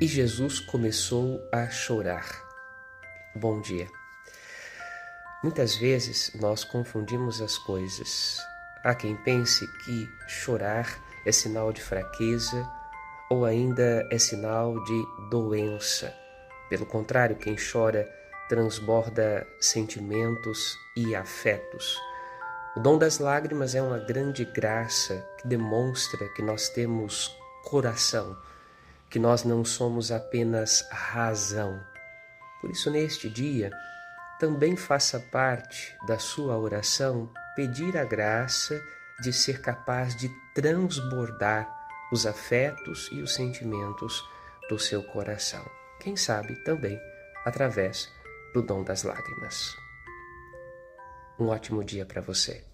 e Jesus começou a chorar. Bom dia. Muitas vezes nós confundimos as coisas. Há quem pense que chorar é sinal de fraqueza ou ainda é sinal de doença. Pelo contrário, quem chora transborda sentimentos e afetos. O dom das lágrimas é uma grande graça que demonstra que nós temos coração, que nós não somos apenas razão. Por isso, neste dia, também faça parte da sua oração pedir a graça de ser capaz de transbordar os afetos e os sentimentos do seu coração. Quem sabe também através do dom das lágrimas. Um ótimo dia para você.